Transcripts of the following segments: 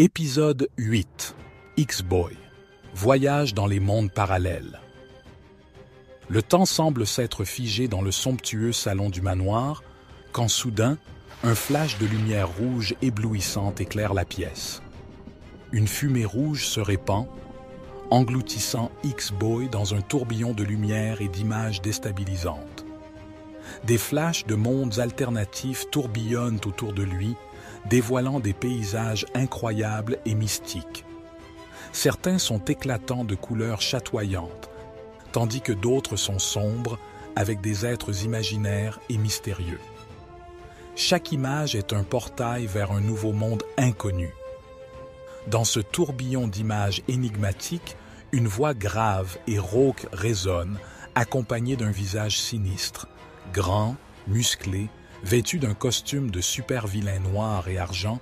Épisode 8 X-Boy Voyage dans les mondes parallèles. Le temps semble s'être figé dans le somptueux salon du manoir quand soudain, un flash de lumière rouge éblouissante éclaire la pièce. Une fumée rouge se répand, engloutissant X-Boy dans un tourbillon de lumière et d'images déstabilisantes. Des flashs de mondes alternatifs tourbillonnent autour de lui, dévoilant des paysages incroyables et mystiques. Certains sont éclatants de couleurs chatoyantes, tandis que d'autres sont sombres, avec des êtres imaginaires et mystérieux. Chaque image est un portail vers un nouveau monde inconnu. Dans ce tourbillon d'images énigmatiques, une voix grave et rauque résonne, accompagnée d'un visage sinistre, grand, musclé, vêtu d'un costume de super-vilain noir et argent,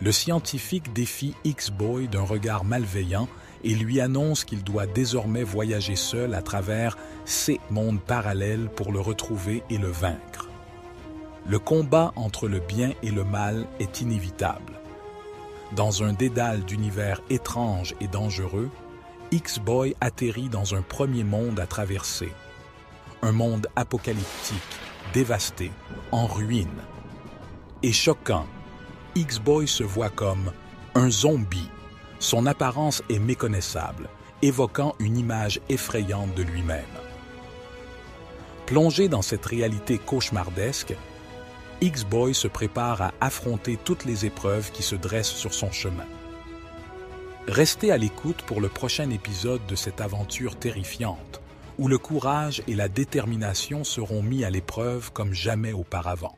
le scientifique défie X-Boy d'un regard malveillant et lui annonce qu'il doit désormais voyager seul à travers ces mondes parallèles pour le retrouver et le vaincre. Le combat entre le bien et le mal est inévitable. Dans un dédale d'univers étrange et dangereux, X-Boy atterrit dans un premier monde à traverser. Un monde apocalyptique dévasté, en ruine. Et choquant, X-Boy se voit comme un zombie. Son apparence est méconnaissable, évoquant une image effrayante de lui-même. Plongé dans cette réalité cauchemardesque, X-Boy se prépare à affronter toutes les épreuves qui se dressent sur son chemin. Restez à l'écoute pour le prochain épisode de cette aventure terrifiante où le courage et la détermination seront mis à l'épreuve comme jamais auparavant.